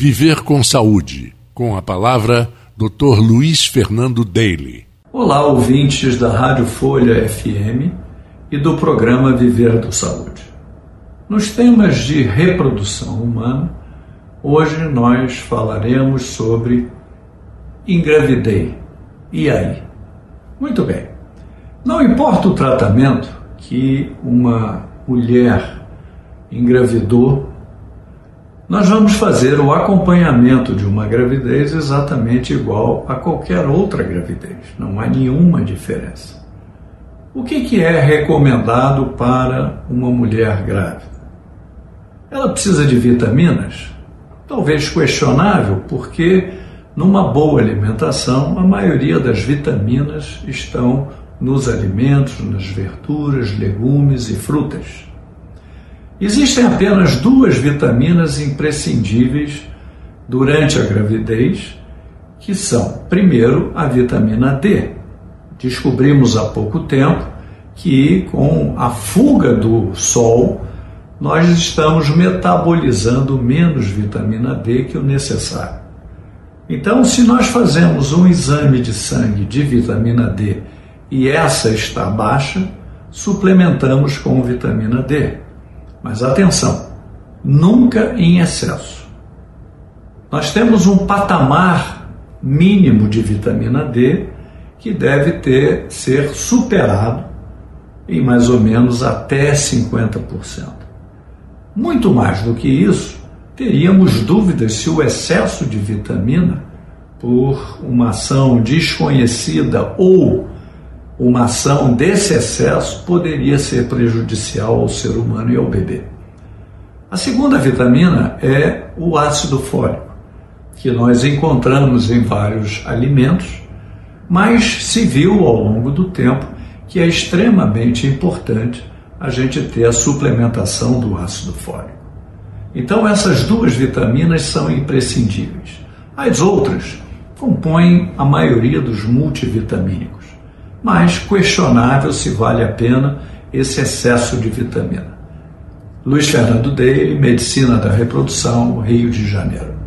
Viver com Saúde, com a palavra Dr. Luiz Fernando Daly. Olá, ouvintes da Rádio Folha FM e do programa Viver do Saúde. Nos temas de reprodução humana, hoje nós falaremos sobre engravidei. E aí? Muito bem. Não importa o tratamento que uma mulher engravidou nós vamos fazer o acompanhamento de uma gravidez exatamente igual a qualquer outra gravidez, não há nenhuma diferença. O que, que é recomendado para uma mulher grávida? Ela precisa de vitaminas? Talvez questionável, porque numa boa alimentação a maioria das vitaminas estão nos alimentos, nas verduras, legumes e frutas. Existem apenas duas vitaminas imprescindíveis durante a gravidez, que são, primeiro, a vitamina D. Descobrimos há pouco tempo que com a fuga do sol, nós estamos metabolizando menos vitamina D que o necessário. Então, se nós fazemos um exame de sangue de vitamina D e essa está baixa, suplementamos com vitamina D. Mas atenção, nunca em excesso. Nós temos um patamar mínimo de vitamina D que deve ter ser superado em mais ou menos até 50%. Muito mais do que isso, teríamos dúvidas se o excesso de vitamina, por uma ação desconhecida ou uma ação desse excesso poderia ser prejudicial ao ser humano e ao bebê. A segunda vitamina é o ácido fólico, que nós encontramos em vários alimentos, mas se viu ao longo do tempo que é extremamente importante a gente ter a suplementação do ácido fólico. Então, essas duas vitaminas são imprescindíveis. As outras compõem a maioria dos multivitamínicos mas questionável se vale a pena esse excesso de vitamina. Luiz Fernando Deire, Medicina da Reprodução, Rio de Janeiro.